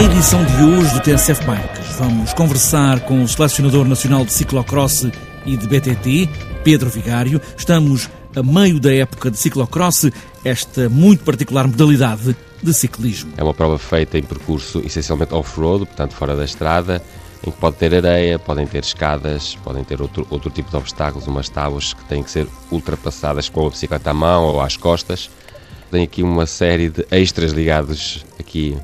edição de hoje do TSF Bikes. Vamos conversar com o selecionador nacional de ciclocross e de BTT, Pedro Vigário. Estamos a meio da época de ciclocross, esta muito particular modalidade de ciclismo. É uma prova feita em percurso essencialmente off-road, portanto fora da estrada, em que pode ter areia, podem ter escadas, podem ter outro, outro tipo de obstáculos, umas tábuas que têm que ser ultrapassadas com a bicicleta à mão ou às costas. Tem aqui uma série de extras ligados aqui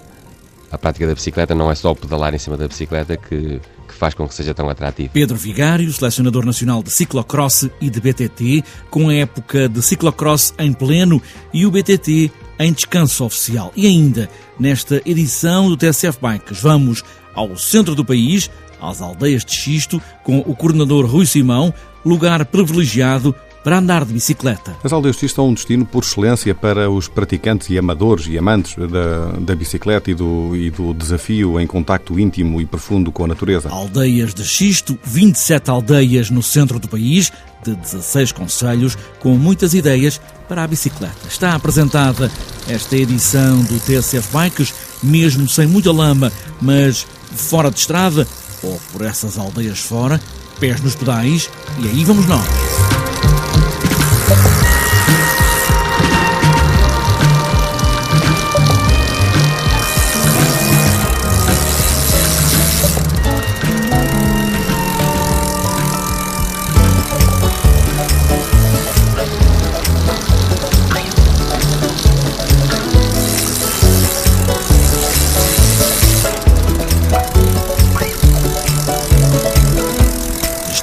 à prática da bicicleta, não é só pedalar em cima da bicicleta que, que faz com que seja tão atrativo. Pedro Vigário, selecionador nacional de ciclocross e de BTT, com a época de ciclocross em pleno e o BTT em descanso oficial. E ainda, nesta edição do TSF Bikes, vamos ao centro do país, às aldeias de Xisto, com o coordenador Rui Simão, lugar privilegiado para andar de bicicleta. As aldeias de Xisto são um destino por excelência para os praticantes e amadores e amantes da, da bicicleta e do, e do desafio em contacto íntimo e profundo com a natureza. Aldeias de Xisto, 27 aldeias no centro do país, de 16 conselhos, com muitas ideias para a bicicleta. Está apresentada esta edição do TSF Bikes, mesmo sem muita lama, mas fora de estrada, ou por essas aldeias fora, pés nos pedais, e aí vamos nós.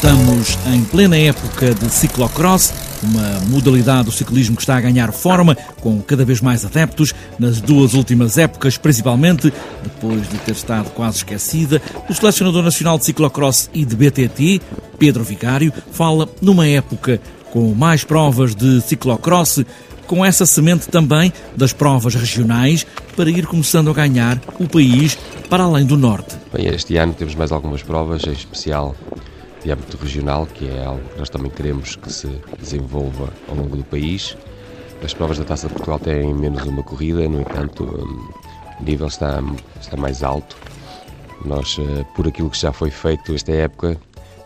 Estamos em plena época de ciclocross, uma modalidade do ciclismo que está a ganhar forma, com cada vez mais adeptos, nas duas últimas épocas, principalmente, depois de ter estado quase esquecida. O selecionador nacional de ciclocross e de BTT, Pedro Vigário, fala numa época com mais provas de ciclocross, com essa semente também das provas regionais, para ir começando a ganhar o país para além do norte. Bem, este ano temos mais algumas provas, em especial de âmbito regional, que é algo que nós também queremos que se desenvolva ao longo do país. As provas da Taça de Portugal têm menos uma corrida, no entanto, o nível está, está mais alto. Nós, eh, por aquilo que já foi feito esta época,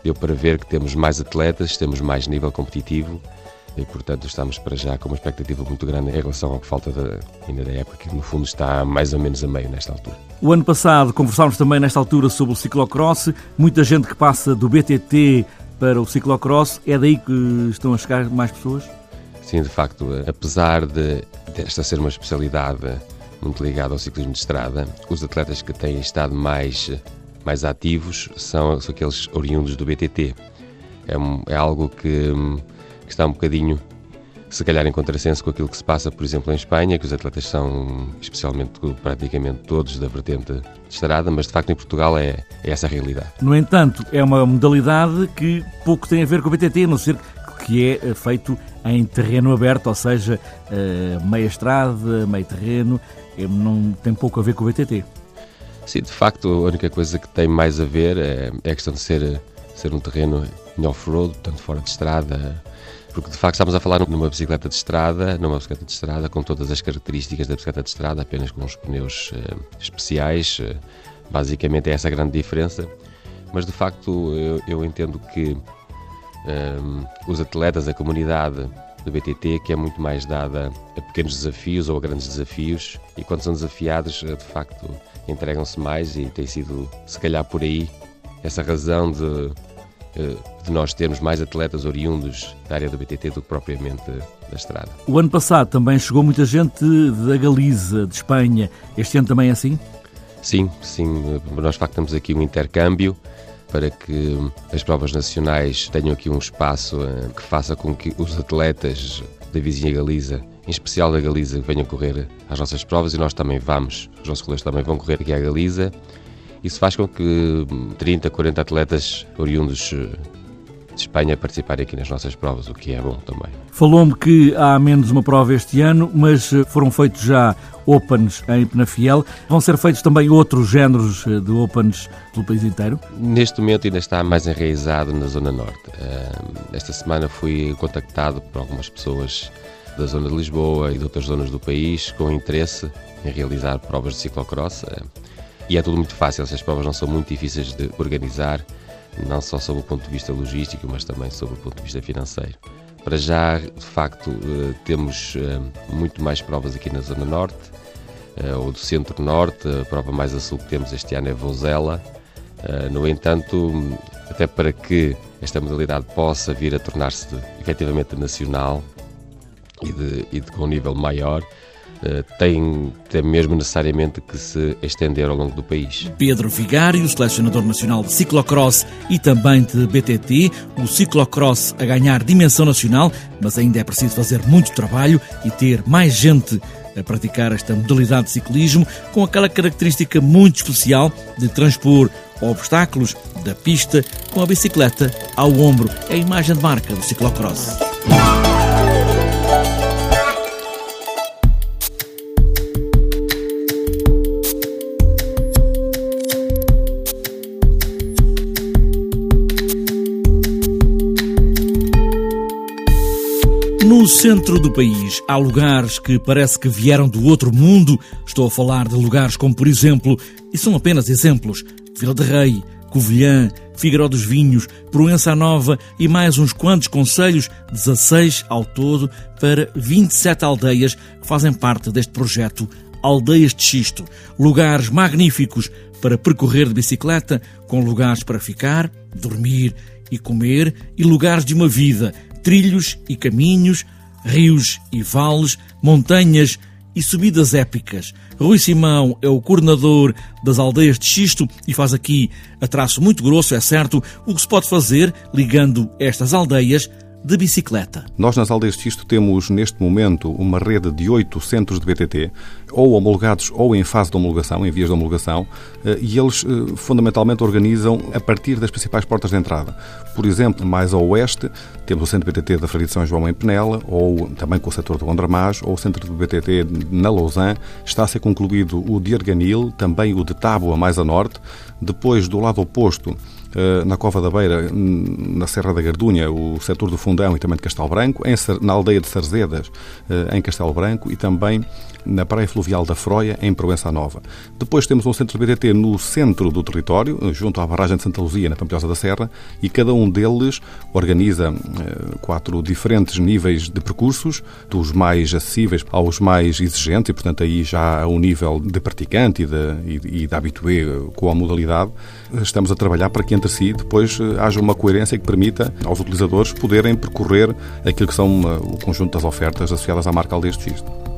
deu para ver que temos mais atletas, temos mais nível competitivo e, portanto, estamos para já com uma expectativa muito grande em relação ao que falta da, ainda da época, que no fundo está mais ou menos a meio nesta altura. O ano passado conversámos também nesta altura sobre o ciclocross. Muita gente que passa do BTT para o ciclocross, é daí que estão a chegar mais pessoas? Sim, de facto, apesar de desta ser uma especialidade muito ligada ao ciclismo de estrada, os atletas que têm estado mais, mais ativos são, são aqueles oriundos do BTT. É, é algo que que está um bocadinho, se calhar, em contrassenso com aquilo que se passa, por exemplo, em Espanha, que os atletas são, especialmente praticamente todos, da vertente de estrada, mas de facto em Portugal é, é essa a realidade. No entanto, é uma modalidade que pouco tem a ver com o BTT, a não ser que é eh, feito em terreno aberto, ou seja, eh, meia estrada, meio terreno, eh, não tem pouco a ver com o BTT. Sim, de facto, a única coisa que tem mais a ver é, é a questão de ser, ser um terreno em off-road, portanto fora de estrada, porque de facto estamos a falar numa bicicleta de estrada, numa bicicleta de estrada com todas as características da bicicleta de estrada, apenas com os pneus uh, especiais. Uh, basicamente é essa a grande diferença. Mas de facto eu, eu entendo que eh, os atletas, a comunidade do BTT, que é muito mais dada a pequenos desafios ou a grandes desafios, e quando são desafiados, de facto entregam-se mais e tem sido, se calhar por aí, essa razão de eh, de nós termos mais atletas oriundos da área do BTT do que propriamente da estrada. O ano passado também chegou muita gente da Galiza, de Espanha. Este ano também é assim? Sim, sim. Nós factamos aqui um intercâmbio para que as provas nacionais tenham aqui um espaço eh, que faça com que os atletas da vizinha Galiza, em especial da Galiza, venham correr às nossas provas e nós também vamos, os nossos colegas também vão correr aqui à Galiza isso faz com que 30, 40 atletas oriundos eh, de Espanha participarem aqui nas nossas provas, o que é bom também. Falou-me que há menos uma prova este ano, mas eh, foram feitos já Opens em Penafiel. Vão ser feitos também outros géneros eh, de Opens pelo país inteiro? Neste momento ainda está mais enraizado na Zona Norte. Esta semana fui contactado por algumas pessoas da zona de Lisboa e de outras zonas do país com interesse em realizar provas de ciclocross e é tudo muito fácil, essas provas não são muito difíceis de organizar, não só sob o ponto de vista logístico, mas também sob o ponto de vista financeiro. Para já, de facto, eh, temos eh, muito mais provas aqui na Zona Norte, eh, ou do Centro-Norte, a prova mais a sul que temos este ano é Vozela. No entanto, até para que esta modalidade possa vir a tornar-se efetivamente nacional e, de, e de, com um nível maior, tem, tem mesmo necessariamente que se estender ao longo do país. Pedro Vigário, selecionador nacional de ciclocross e também de BTT, o ciclocross a ganhar dimensão nacional, mas ainda é preciso fazer muito trabalho e ter mais gente a praticar esta modalidade de ciclismo com aquela característica muito especial de transpor obstáculos da pista com a bicicleta ao ombro. É a imagem de marca do ciclocross. Centro do país há lugares que parece que vieram do outro mundo. Estou a falar de lugares como, por exemplo, e são apenas exemplos, Vila de Rei, Covilhã, Figueiró dos Vinhos, Proença Nova e mais uns quantos conselhos, 16 ao todo, para 27 aldeias que fazem parte deste projeto Aldeias de Xisto. Lugares magníficos para percorrer de bicicleta, com lugares para ficar, dormir e comer e lugares de uma vida trilhos e caminhos, rios e vales, montanhas e subidas épicas. Rui Simão é o coordenador das aldeias de Xisto e faz aqui, a traço muito grosso, é certo, o que se pode fazer ligando estas aldeias de bicicleta. Nós, nas aldeias de Xisto, temos neste momento uma rede de oito centros de BTT, ou homologados ou em fase de homologação, em vias de homologação, eh, e eles eh, fundamentalmente organizam a partir das principais portas de entrada. Por exemplo, mais ao oeste, temos o centro de BTT da Feira de São João em Penela, ou também com o setor do Gondramás, ou o centro de BTT na Lausanne. Está a ser concluído o de Arganil, também o de Tábua, mais a norte. Depois, do lado oposto, na Cova da Beira, na Serra da Gardunha, o setor do Fundão e também de Castelo Branco, na aldeia de Sarzedas, eh, em Castelo Branco, e também na Praia Fluvial da Froia, em Proença Nova. Depois temos um centro de BTT no centro do território, junto à barragem de Santa Luzia, na Pampilhosa da Serra, e cada um deles organiza eh, quatro diferentes níveis de percursos, dos mais acessíveis aos mais exigentes, e portanto aí já a um nível de praticante e de, e, e de habitué com a modalidade, estamos a trabalhar para que entre si depois eh, haja uma coerência que permita aos utilizadores poderem percorrer aquilo que são eh, o conjunto das ofertas associadas à marca Aldeias de Xisto.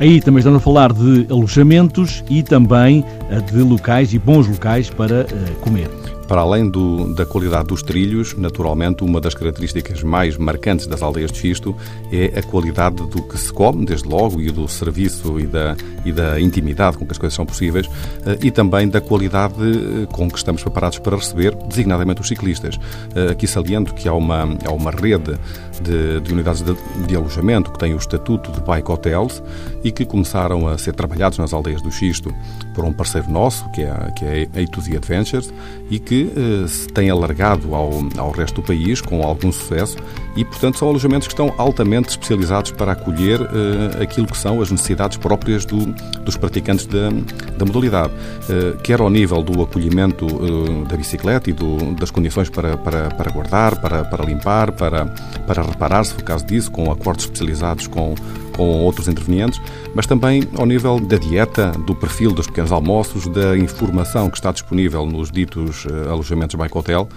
Aí também estamos a falar de alojamentos e também eh, de locais e bons locais para comer. Para além do, da qualidade dos trilhos, naturalmente, uma das características mais marcantes das aldeias de Xisto é a qualidade do que se come, desde logo, e do serviço e da, e da intimidade com que as coisas são possíveis, eh, e também da qualidade eh, com que estamos preparados para receber, designadamente os ciclistas. Eh, aqui saliento que há uma, há uma rede de, de unidades de, de, alojamento que tem o estatuto de bike hotels e que começaram a ser trabalhados nas aldeias do Xisto por um parceiro nosso, que é, que é a A2Z Adventures, e que eh, se tem alargado ao, ao resto do país com algum sucesso e, portanto, são alojamentos que estão altamente especializados para acolher uh, aquilo que são as necessidades próprias do, dos praticantes da, da modalidade, uh, quer ao nível do acolhimento uh, da bicicleta e do, das condições para, para, para guardar, para, para limpar, para, para reparar, se for o caso disso, com acordos especializados com, com outros intervenientes, mas também ao nível da dieta, do perfil dos pequenos almoços, da informação que está disponível nos ditos alojamentos Bike Hotel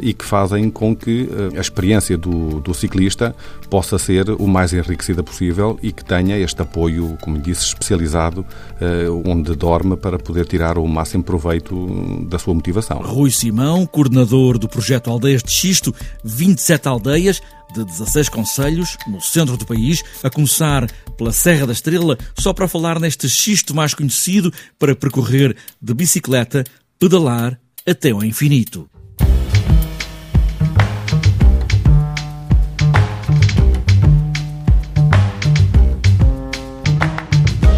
e que fazem com que a experiência do do, ciclista possa ser o mais enriquecida possível e que tenha este apoio, como disse, especializado, eh, onde dorme para poder tirar o máximo proveito da sua motivação. Rui Simão, coordenador do projeto Aldeias de Xisto, 27 aldeias de 16 conselhos no centro do país, a começar pela Serra da Estrela, só para falar neste xisto mais conhecido para percorrer de bicicleta, pedalar até ao infinito.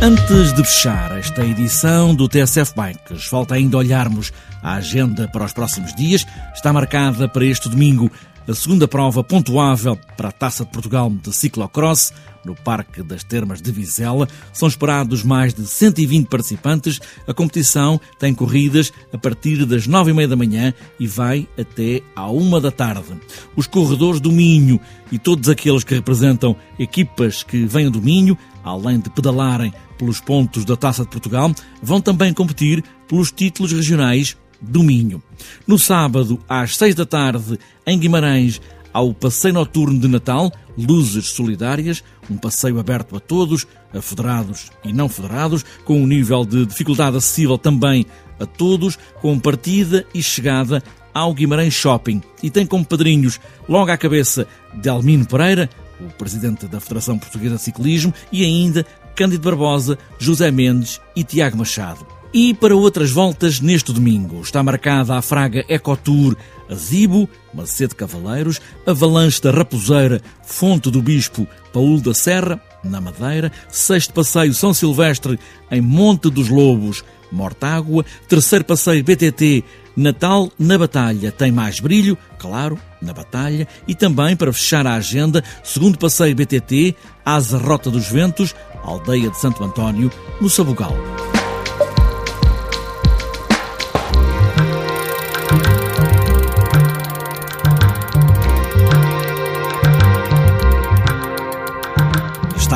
Antes de fechar esta edição do TSF Bikes, falta ainda olharmos a agenda para os próximos dias. Está marcada para este domingo a segunda prova pontuável para a Taça de Portugal de ciclocross no Parque das Termas de Vizela. São esperados mais de 120 participantes. A competição tem corridas a partir das nove e meia da manhã e vai até à uma da tarde. Os corredores do Minho e todos aqueles que representam equipas que vêm do Minho, além de pedalarem pelos pontos da Taça de Portugal, vão também competir pelos títulos regionais do Minho. No sábado, às seis da tarde, em Guimarães, ao passeio noturno de Natal, Luzes Solidárias, um passeio aberto a todos, a federados e não federados, com um nível de dificuldade acessível também a todos, com partida e chegada ao Guimarães Shopping. E tem como padrinhos, logo à cabeça, Delmino Pereira, o presidente da Federação Portuguesa de Ciclismo, e ainda Cândido Barbosa, José Mendes e Tiago Machado. E para outras voltas neste domingo está marcada a Fraga Ecotour Azibo, Macete Cavaleiros, Avalanche da Raposeira, Fonte do Bispo, Paulo da Serra, na Madeira, Sexto Passeio São Silvestre, em Monte dos Lobos, Mortágua, Terceiro Passeio BTT, Natal na Batalha tem mais brilho, claro, na Batalha, e também para fechar a agenda, segundo passeio BTT, Asa Rota dos Ventos, Aldeia de Santo António, no Sabugal.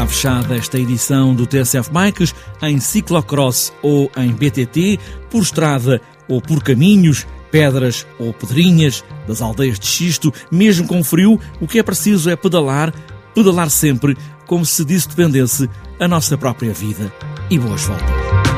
Está fechada esta edição do TSF Bikes em ciclocross ou em BTT, por estrada ou por caminhos, pedras ou pedrinhas das aldeias de xisto, mesmo com frio, o que é preciso é pedalar, pedalar sempre, como se disso dependesse a nossa própria vida. E boas voltas.